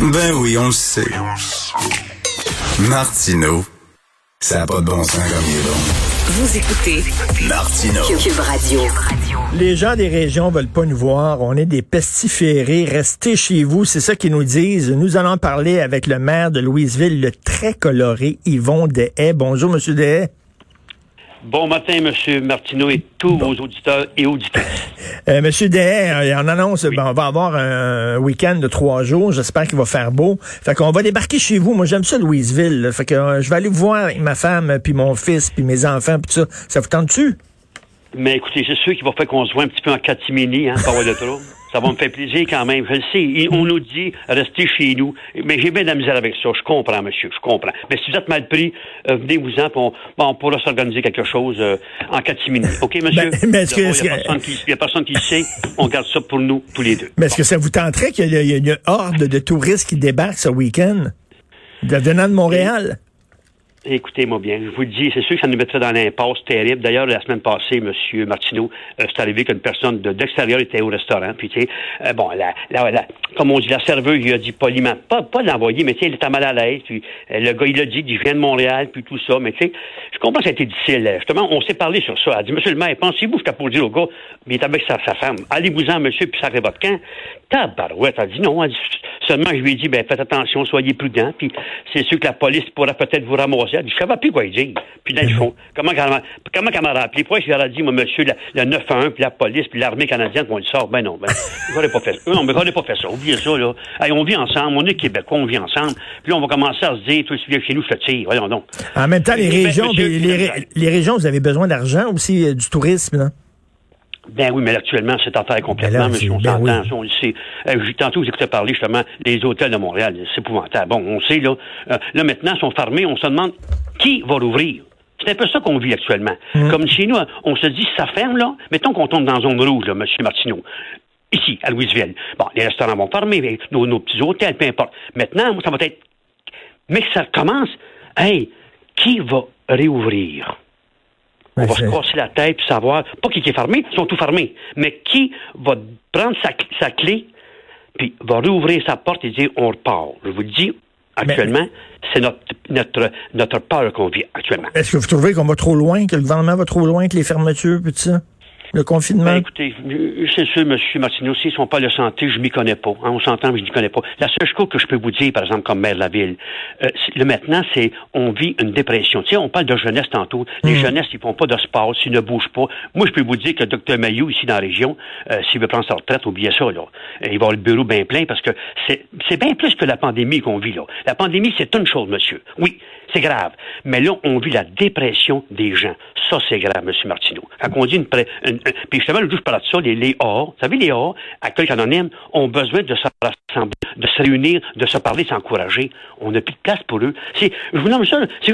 Ben oui, on le sait. Martineau, ça n'a pas de bon sens comme il est bon. Vous écoutez Martineau. Cube Radio. Les gens des régions veulent pas nous voir. On est des pestiférés. Restez chez vous. C'est ça qu'ils nous disent. Nous allons parler avec le maire de Louisville, le très coloré Yvon Dehaye. Bonjour, Monsieur Dehaye. Bon matin, Monsieur Martineau et tous vos auditeurs et auditrices. Euh, Monsieur Dehaye, on annonce, ben, on va avoir un week-end de trois jours. J'espère qu'il va faire beau. Fait qu'on va débarquer chez vous. Moi, j'aime ça, Louisville. là. Fait que euh, je vais aller vous voir avec ma femme, puis mon fils, puis mes enfants, puis tout ça. Ça vous tente-tu? Mais écoutez, c'est sûr qu'il va faire qu'on se voit un petit peu en catimini, hein, avoir de trop. Ça va me faire plaisir quand même. Je le sais. On nous dit restez chez nous. Mais j'ai bien de la misère avec ça. Je comprends, monsieur. Je comprends. Mais si vous êtes mal pris, euh, venez-vous-en, on, on pourra s'organiser quelque chose euh, en catimini. OK, monsieur? Ben, mais est-ce que- Il n'y a, que- a personne qui le sait. On garde ça pour nous, tous les deux. Mais est-ce que ça vous tenterait qu'il y ait une horde de touristes qui débarquent ce week-end? De venant de Montréal? Écoutez-moi bien, je vous le dis, c'est sûr que ça nous mettrait dans l'impasse terrible. D'ailleurs, la semaine passée, M. Martineau, euh, c'est arrivé qu'une personne de d'extérieur était au restaurant, puis tu sais, euh, bon, la, la, la- comme on dit, la serveuse lui a dit poliment, pas, pas l'envoyer, mais tu sais, il était mal à l'aise, puis euh, le gars, il a dit, il vient de Montréal, puis tout ça, mais tu sais, je comprends que ça a été difficile. Justement, on s'est parlé sur ça. Elle a dit, Monsieur le maire, pensez-vous, je pour dire au gars, mais il est avec sa, femme, allez-vous-en, monsieur, puis ça votre camp. Tabarouette, elle a dit non, seulement je lui ai dit, ben faites attention, soyez prudents, puis c'est sûr que la police pourra peut-être vous ramasser. Je savais plus quoi dire. Puis dans le fond, comment qu'elle m'a- comment qu'elle m'a rappelé? Pourquoi je lui ai dit, moi, monsieur, le, le 911, puis la police, puis l'armée canadienne, qu'on le sort? Ben non, ben, j'aurais pas fait ça. Non, mais j'aurais pas fait ça. Oubliez ça, là. Hey, on vit ensemble, on est Québécois, on vit ensemble. Puis là, on va commencer à se dire, toi, tu viens chez nous, je te tire. Voyons donc. En même temps, les régions, monsieur, les régions, vous avez besoin d'argent aussi, euh, du tourisme, là? Ben oui, mais actuellement, c'est en terre complètement, Ben monsieur. On ben s'entend, oui. ça, on le sait. Euh, tantôt, vous écoutez parler justement des hôtels de Montréal. C'est épouvantable. Bon, on sait, là. euh, là, maintenant, ils sont fermés. On se demande qui va rouvrir. C'est un peu ça qu'on vit actuellement. Hmm. Comme chez nous, on se dit, ça ferme, là. Mettons qu'on tombe dans zone rouge, là, monsieur Martineau. Ici, à Louisville. Bon, les restaurants vont fermer, mais nos, nos petits hôtels, peu importe. Maintenant, moi, ça va être mais que ça commence, hey, qui va réouvrir? On va se casser la tête pour savoir, pas qui est fermé, ils sont tous fermés, mais qui va prendre sa, sa clé, puis va réouvrir sa porte et dire on repart. Je vous le dis, actuellement, c'est notre, notre, notre peur qu'on vit actuellement. Est-ce que vous trouvez qu'on va trop loin, que le gouvernement va trop loin, que les fermetures, puis tout ça? Le confinement? Ben, écoutez, c'est sûr, M. Martineau, s'ils sont pas de santé, je m'y connais pas. Hein, on s'entend, mais je n'y connais pas. La seule chose que je peux vous dire, par exemple, comme maire de la ville, euh, le maintenant, c'est on vit une dépression. Tu sais, on parle de jeunesse tantôt. Les jeunesses, ils font pas de sport, s'ils ne bougent pas. Moi, je peux vous dire que le Dr Mayou, ici dans la région, euh, s'il veut prendre sa retraite, oubliez ça, là. Il va avoir le bureau bien plein parce que c'est bien plus que la pandémie qu'on vit, là. La pandémie, c'est une chose, monsieur. Oui, c'est grave. Mais là, on vit la dépression des gens. Ça, c'est grave, M. Martineau. Quand on dit une- une- Puis justement, le jour, je parlais de ça, les, les A, vous savez, les A, accueil anonyme, ont besoin de se rassembler, de se réunir, de se parler, de s'encourager. On n'a plus de place pour eux. C'est, je vous nomme ça, c'est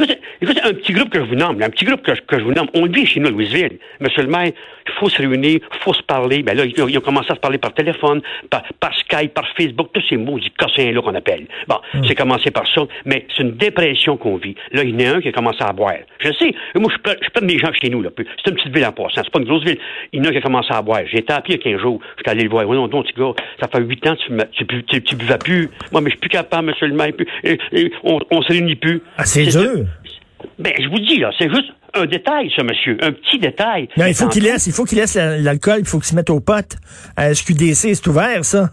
un petit groupe que je vous nomme, un petit groupe que, je- que je vous nomme. On le vit chez nous à Louisville. Monsieur le maire, il faut se réunir, il faut se parler. Ben là, ils, ont- ils ont commencé à se parler par téléphone, par, par Skype, par Facebook, tous ces mots, du cossins-là qu'on appelle. Bon, c'est commencé par ça, mais c'est une dépression qu'on vit. Là, il y en a un qui a commencé à boire. Je sais, moi, je peux, je peux des gens chez nous, là. C'est une petite ville en passant, c'est pas une grosse ville. Il y en a qui a commencé à boire. J'ai été à pied il y a 15 jours. J'étais allé le voir. Oui, non, non, petit gars, ça fait 8 ans que tu, fumais- tu, tu, tu, tu buvais plus. Moi, mais je suis plus capable, monsieur le maire. puis, et- et on, on se réunit plus. Ah, c'est dur. Ben, je vous dis, là, c'est juste un détail, ça, monsieur. Un petit détail. Non, il faut Mais qu'il laisse, il faut qu'il laisse la- l'alcool, il faut qu'il se mette aux potes. À SQDC, c'est ouvert, ça.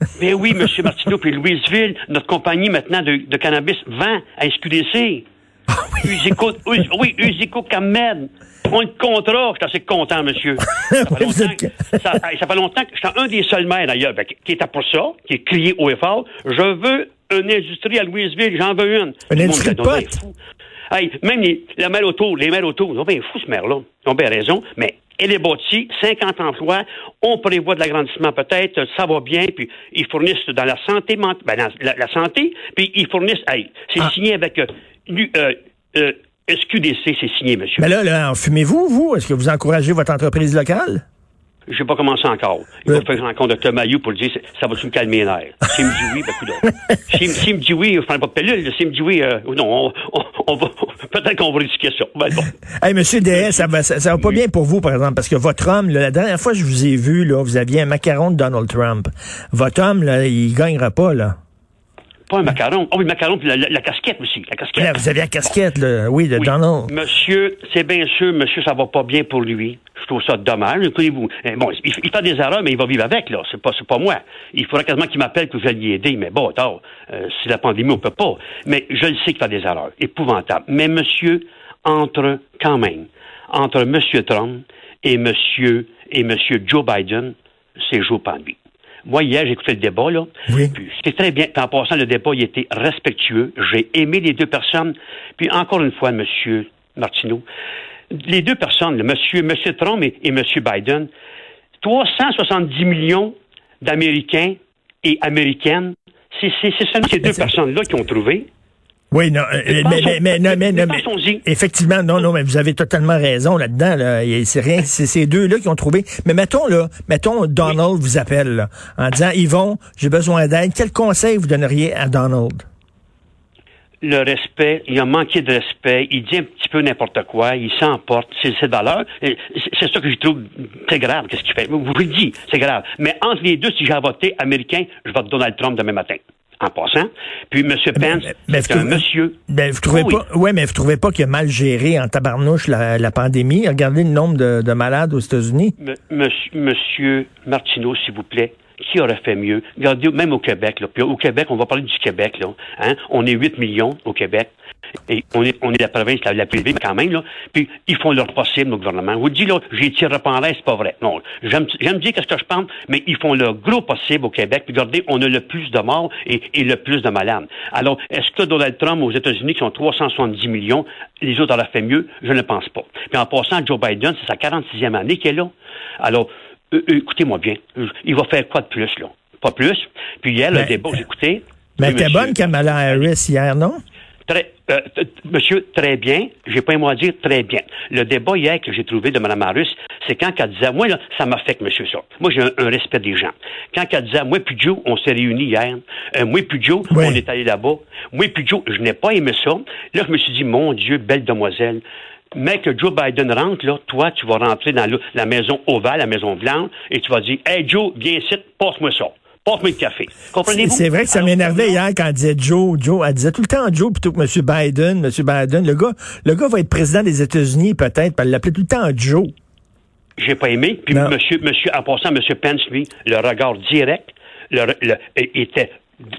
Ben oui, monsieur Martineau, puis Louisville, notre compagnie maintenant de, de cannabis vend à SQDC. Ah Usico, Us- oui, Usico Camed. On le contrat, je suis assez content, monsieur. Ça fait longtemps, que, ça, hey, ça fait longtemps que je suis un des seuls maires, d'ailleurs, ben, qui est à pour ça, qui est crié haut et fort. Je veux une industrie à Louisville, j'en veux une. Monde industrie de ben, potes? Hey, même les, la maire autour, les maires autour, ils ont bien fou, ce maire-là. Ils ont bien raison, mais Elle est bâtie, 50 emplois, on prévoit de l'agrandissement peut-être, ça va bien, puis ils fournissent dans la santé, ben, la, la, santé, puis ils fournissent, hey, c'est Ah. signé avec euh, euh, euh, SQDC, c'est signé, monsieur. Mais là, là, en fumez-vous, vous? Est-ce que vous encouragez votre entreprise locale? Je n'ai pas commencé encore. Il Euh. va faire une rencontre de Mayou pour lui dire ça va-tu me calmer les nerfs? S'il me dit oui, ben coudonc. S'il s'il me dit oui, je ne prends pas de pilule. S'il me dit oui, euh, non, on, on, on va peut-être qu'on va risquer ça. Ben bon. Hey, Monsieur DS, ça va, ça, ça va pas bien pour vous, par exemple, parce que votre homme, là, la dernière fois que je vous ai vu, là, vous aviez un macaron de Donald Trump. Votre homme, là, il gagnera pas, là. Pas un macaron. Oh oui, le macaron, puis la, la- la casquette aussi. La casquette. Là, vous aviez la casquette, là, oui, de Oui. Donald. Monsieur, c'est bien sûr, monsieur, ça va pas bien pour lui. Je trouve ça dommage. Écoutez-vous, eh, bon, il, il fait des erreurs, mais il va vivre avec, là. C'est pas, c'est pas moi. Il faudra quasiment qu'il m'appelle que je vais l'y aider, mais bon, attends, euh, c'est la pandémie, on peut pas. Mais je le sais qu'il fait des erreurs. Épouvantable. Mais monsieur, entre, quand même, entre monsieur Trump et monsieur, et monsieur Joe Biden, c'est jour nuit. Moi, hier, j'ai écouté le débat, là. Oui. Puis c'était très bien. Puis en passant, le débat, il était respectueux. J'ai aimé les deux personnes. Puis encore une fois, Monsieur Martineau, les deux personnes, le Monsieur, Monsieur Trump et, et Monsieur Biden, 370 millions d'Américains et Américaines, c'est seulement ces deux personnes-là qui ont trouvé. Oui, non, euh, mais, mais, mais, non, mais, non, mais effectivement, non, non, mais vous avez totalement raison là-dedans. Là. C'est rien, c'est ces deux-là qui ont trouvé. Mais mettons là, mettons Donald vous appelle là, en disant Yvon, j'ai besoin d'aide. Quel conseil vous donneriez à Donald? Le respect, il a manqué de respect, il dit un petit peu n'importe quoi, il s'emporte, c'est ses valeurs. C'est ça que je trouve très grave, qu'est-ce qu'il fait? Vous le dis, c'est grave. Mais entre les deux, si j'ai à voter américain, je vote Donald Trump demain matin. En passant. Puis M. Pence, mais c'est un trouvez- monsieur. Ben, vous trouvez Oui. pas, ouais, mais vous trouvez pas qu'il a mal géré en tabarnouche la, la pandémie? Regardez le nombre de, de malades aux États-Unis. Monsieur Martineau, s'il vous plaît, qui aurait fait mieux? Regardez, même au Québec, là. Puis au Québec, on va parler du Québec, là. Hein? On est 8 millions au Québec. Et on est, on est la province la, la plus élevée, mais quand même, là. Puis ils font leur possible, nos gouvernements. Vous dis, là, j'ai tiré pas en l'air, c'est pas vrai. Non. J'aime, j'aime dire qu'est-ce que je pense, mais ils font leur gros possible au Québec. Puis regardez, on a le plus de morts et, et le plus de malades. Alors, est-ce que Donald Trump aux États-Unis, qui ont 370 millions, les autres auraient fait mieux? Je ne pense pas. Puis en passant, Joe Biden, c'est sa 46e année qu'il est là. Alors, euh, euh, écoutez-moi bien. Il va faire quoi de plus, là? Pas plus. Puis hier, le débat, j'ai écouté. Mais Oui, elle était monsieur. bonne Kamala Harris hier, non? Très, euh, monsieur, très bien. J'ai pas un mot à dire, très bien. Le débat hier que j'ai trouvé de Mme Harris, c'est quand elle disait, moi, là, ça m'affecte, monsieur, ça. Moi, j'ai un, un respect des gens. Quand elle disait, moi, puis Joe, on s'est réunis hier. Euh, moi, puis Joe, Oui. on est allé là-bas. Moi, puis Joe, je n'ai pas aimé ça. Là, je me suis dit, mon Dieu, belle demoiselle. Mais que Joe Biden rentre, là, toi, tu vas rentrer dans le- la maison ovale, la maison blanche, et tu vas dire, hey, Joe, viens ici, passe-moi ça. Café. Comprenez-vous? C'est vrai que ça m'énervait hier quand elle disait Joe, Joe. Elle disait tout le temps Joe plutôt que M. Biden, M. Biden. Le gars, le gars va être président des États-Unis peut-être, puis elle l'appelait tout le temps Joe. J'ai pas aimé. Puis Non. monsieur, monsieur, en passant, monsieur Pence, lui, le regard direct, le, le- était,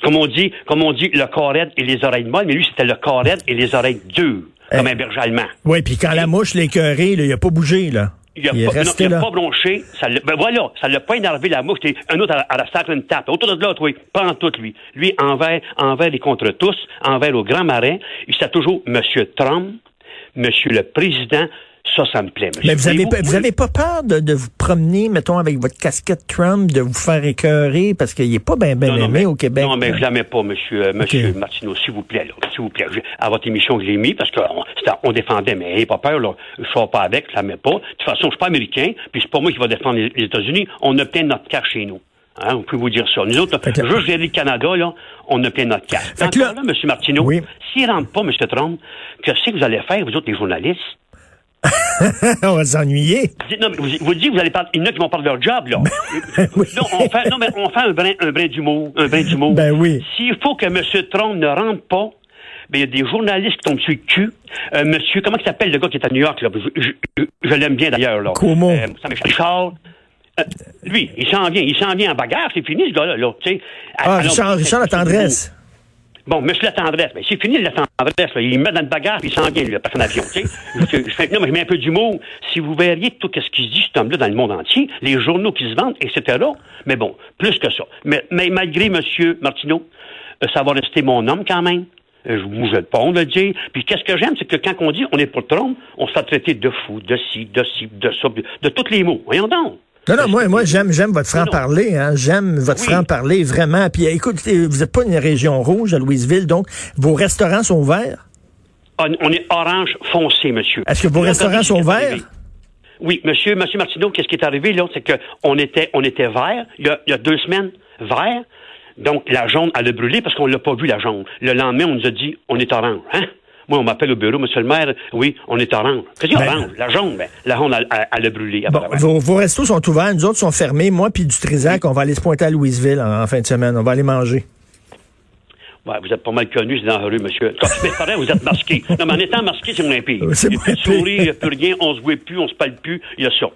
comme on dit, comme on dit, le corps raide et les oreilles molles, mais lui, c'était le corps raide et les oreilles dures, comme Eh. un berger allemand. Oui, puis quand la mouche l'écœurée, il a pas bougé, là. Il a, pas, non, il a pas bronché. Ça l'a- ben voilà, ça l'a pas énervé la mouche. Un autre à, à la sacle une tape. Autour de l'autre, oui. Pas en tout, lui. Lui, envers, envers et contre tous, envers au grand marin, il s'était toujours Monsieur Trump, Monsieur le Président. Ça, ça me plaît, monsieur. Mais vous avez, Voyez-vous, pas, vous avez pas peur de, de vous promener, mettons, avec votre casquette Trump, de vous faire écœurer, parce qu'il est pas bien ben aimé mais- au Québec. Non, mais là? je la mets pas, monsieur, euh, monsieur Martineau, s'il vous plaît, là. S'il vous plaît. Je- à votre émission, je l'ai mis parce qu'on on défendait, mais n'ayez pas peur, là. Je sors pas avec, je la mets pas. De toute façon, je suis pas américain, puis c'est pas moi qui va défendre les, les États-Unis. On a plein notre cas chez nous. Hein, on peut vous dire ça. Nous autres, que- juste gérer le Canada, là, on a plein notre cas. Fait que là- là, monsieur Martineau, Oui. s'il rentre pas, monsieur Trump, qu'est-ce que vous allez faire, vous autres, les journalistes? on va s'ennuyer. Non, mais vous, vous dites, vous allez parler, il y en a qui vont parler de leur job, là. Oui. non, on fait, non, mais on fait un brin, un brin d'humour, un brin d'humour. Ben oui. S'il faut que M. Trump ne rentre pas, ben, il y a des journalistes qui tombent sur le cul. Euh, monsieur, comment il s'appelle le gars qui est à New York, là? Je, je- je- je l'aime bien d'ailleurs, là. Cuomo. Euh. Charles. Euh, lui, il s'en vient, il s'en vient en bagarre, c'est fini, ce gars-là, là, sais. Ah, Alors, Richard, Richard la tendresse. Bon, monsieur la tendresse, ben, c'est fini la tendresse. Là. Il me met dans le bagarre puis il s'en vient, lui, parce qu'en avion. Tu sais. je, fais, non, mais je mets un peu d'humour. Si vous verriez tout ce qui se dit, cet homme-là, dans le monde entier, les journaux qui se vendent, etc. Mais bon, plus que ça. Mais, mais malgré monsieur Martineau, euh, ça va rester mon homme quand même. Euh, Je vous je pas de le dire. Puis qu'est-ce que j'aime, c'est que quand on dit on est pour Trump, on se fait traiter de fou, de ci, de ci, de ça, de tous les mots. Voyons donc. Non, non, moi, moi, j'aime, j'aime votre franc-parler, hein. J'aime votre Oui. franc-parler, vraiment. Puis, écoutez, vous n'êtes pas une région rouge à Louisville, donc vos restaurants sont ouverts? On on est orange foncé, monsieur. Est-ce que vos restaurants sont verts? Oui, monsieur, monsieur Martineau, qu'est-ce qui est arrivé, là? C'est que on était, on était vert, il y a, il y a deux semaines, vert. Donc, la jaune, elle a brûlé parce qu'on l'a pas vu, la jaune. Le lendemain, on nous a dit, on est orange, hein? Moi, on m'appelle au bureau, monsieur le maire, oui, on est orange. Qu'est-ce qu'il y a Ben- orange? La jaune, ben, la jaune, elle, elle- elle a brûlé. Bon, vos, vos restos sont ouverts, nous autres sont fermés. Moi puis du Trisac, on va aller se pointer à Louisville en, en fin de semaine. On va aller manger. Ouais, vous êtes pas mal connu, c'est dans la rue, monsieur. Quand mais pareil, vous êtes masqué. Non, mais en étant masqué, c'est moins pire. C'est Il n'y a moins plus de pire. sourire, il n'y a plus rien, on se voit plus, on se parle plus. Il y a ça.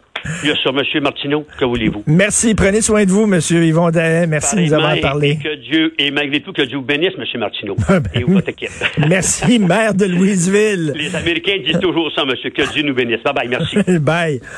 Il y a ça, monsieur Martineau. Que voulez-vous? Merci. Prenez soin de vous, monsieur Yvon Dahet. Merci de nous avoir parlé. Et, que Dieu, et malgré tout, que Dieu vous bénisse, monsieur Martineau. Ben, et équipe. Merci, maire de Louisville. Les Américains disent toujours ça, monsieur. Que Dieu nous bénisse. Bye bye, merci. Bye.